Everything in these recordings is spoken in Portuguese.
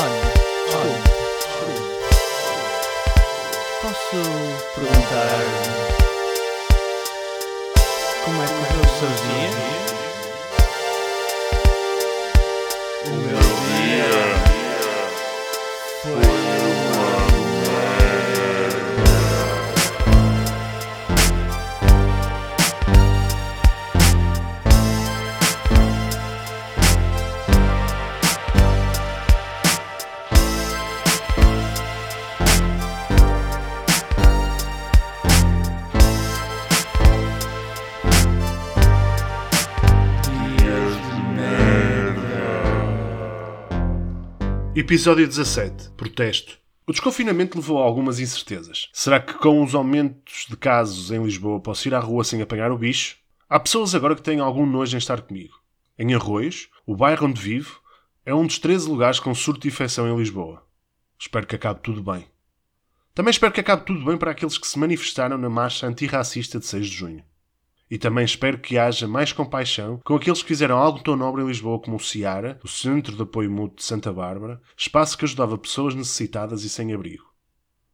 Olha. Posso perguntar como é que correu o seu dia? O meu dia foi Episódio 17. Protesto. O desconfinamento levou a algumas incertezas. Será que com os aumentos de casos em Lisboa posso ir à rua sem apanhar o bicho? Há pessoas agora que têm algum nojo em estar comigo. Em Arroios, o bairro onde vivo, é um dos 13 lugares com surto de infecção em Lisboa. Espero que acabe tudo bem. Também espero que acabe tudo bem para aqueles que se manifestaram na marcha antirracista de 6 de junho. E também espero que haja mais compaixão com aqueles que fizeram algo tão nobre em Lisboa como o Ciara, o Centro de Apoio Mútuo de Santa Bárbara, espaço que ajudava pessoas necessitadas e sem abrigo.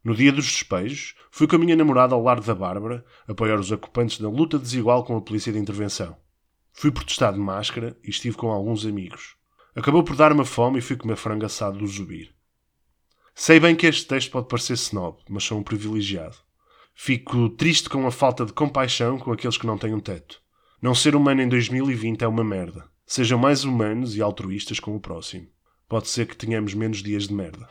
No dia dos despejos, fui com a minha namorada ao Largo da Bárbara apoiar os ocupantes na luta desigual com a polícia de intervenção. Fui protestar de máscara e estive com alguns amigos. Acabou por dar-me fome e fui comer frango assado do Zubir. Sei bem que este texto pode parecer snob, mas sou um privilegiado. Fico triste com a falta de compaixão com aqueles que não têm um teto. Não ser humano em 2020 é uma merda. Sejam mais humanos e altruístas com o próximo. Pode ser que tenhamos menos dias de merda.